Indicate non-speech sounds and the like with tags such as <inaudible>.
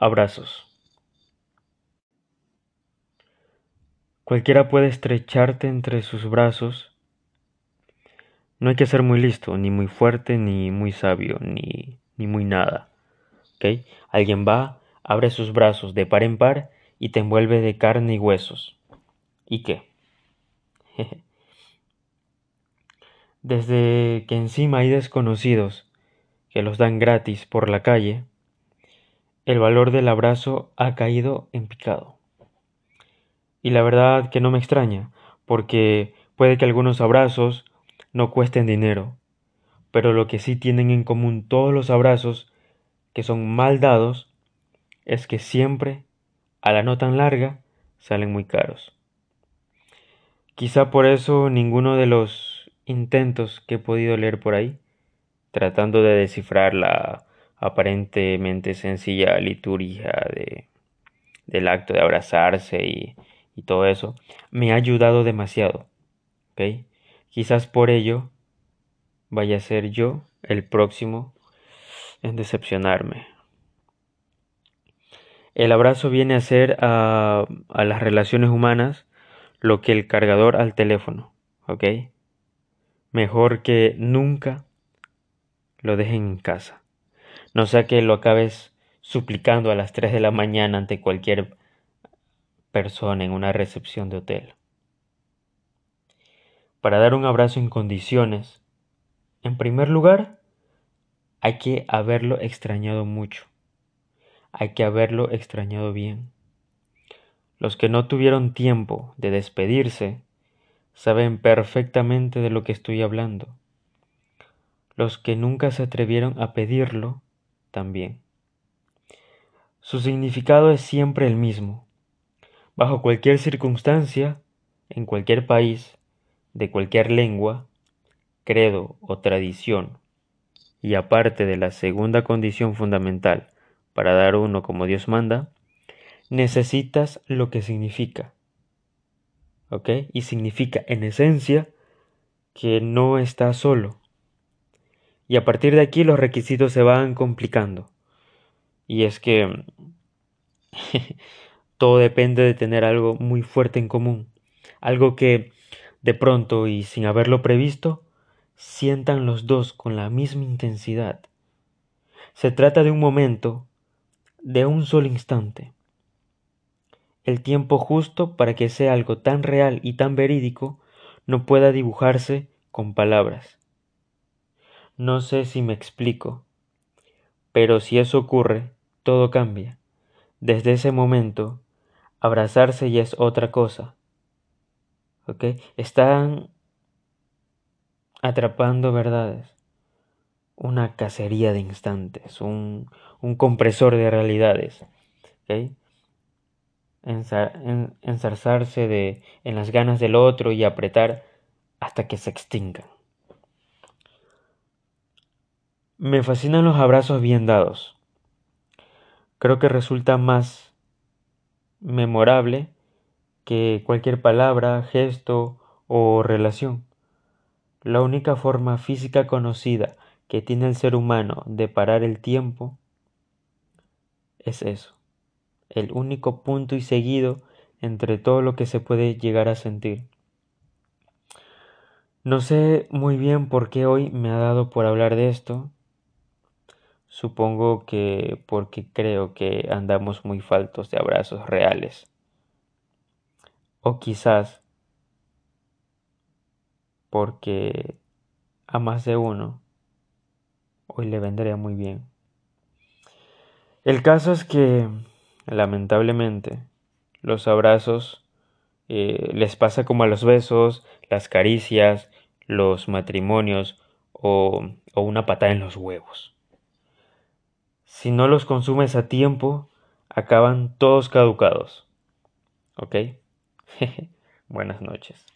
Abrazos. Cualquiera puede estrecharte entre sus brazos. No hay que ser muy listo, ni muy fuerte, ni muy sabio, ni, ni muy nada. ¿Ok? Alguien va, abre sus brazos de par en par y te envuelve de carne y huesos. ¿Y qué? <laughs> Desde que encima hay desconocidos que los dan gratis por la calle, el valor del abrazo ha caído en picado. Y la verdad que no me extraña, porque puede que algunos abrazos no cuesten dinero, pero lo que sí tienen en común todos los abrazos que son mal dados es que siempre, a la no tan larga, salen muy caros. Quizá por eso ninguno de los intentos que he podido leer por ahí, tratando de descifrar la aparentemente sencilla liturgia de, del acto de abrazarse y, y todo eso, me ha ayudado demasiado. ¿ok? Quizás por ello vaya a ser yo el próximo en decepcionarme. El abrazo viene a ser a, a las relaciones humanas lo que el cargador al teléfono, ¿ok? Mejor que nunca lo dejen en casa. No sea que lo acabes suplicando a las 3 de la mañana ante cualquier persona en una recepción de hotel. Para dar un abrazo en condiciones, en primer lugar, hay que haberlo extrañado mucho. Hay que haberlo extrañado bien. Los que no tuvieron tiempo de despedirse saben perfectamente de lo que estoy hablando. Los que nunca se atrevieron a pedirlo también. Su significado es siempre el mismo. Bajo cualquier circunstancia, en cualquier país, de cualquier lengua, credo o tradición, y aparte de la segunda condición fundamental para dar uno como Dios manda, necesitas lo que significa. ¿Ok? Y significa en esencia que no estás solo, y a partir de aquí los requisitos se van complicando. Y es que <laughs> todo depende de tener algo muy fuerte en común. Algo que de pronto y sin haberlo previsto, sientan los dos con la misma intensidad. Se trata de un momento, de un solo instante. El tiempo justo para que sea algo tan real y tan verídico no pueda dibujarse con palabras. No sé si me explico, pero si eso ocurre, todo cambia. Desde ese momento, abrazarse ya es otra cosa. ¿Ok? Están atrapando verdades. Una cacería de instantes, un, un compresor de realidades. ¿Ok? enzarzarse de, en las ganas del otro y apretar hasta que se extingan. Me fascinan los abrazos bien dados. Creo que resulta más memorable que cualquier palabra, gesto o relación. La única forma física conocida que tiene el ser humano de parar el tiempo es eso, el único punto y seguido entre todo lo que se puede llegar a sentir. No sé muy bien por qué hoy me ha dado por hablar de esto, Supongo que porque creo que andamos muy faltos de abrazos reales. O quizás porque a más de uno hoy le vendría muy bien. El caso es que, lamentablemente, los abrazos eh, les pasa como a los besos, las caricias, los matrimonios o, o una patada en los huevos. Si no los consumes a tiempo, acaban todos caducados. ¿Ok? <laughs> Buenas noches.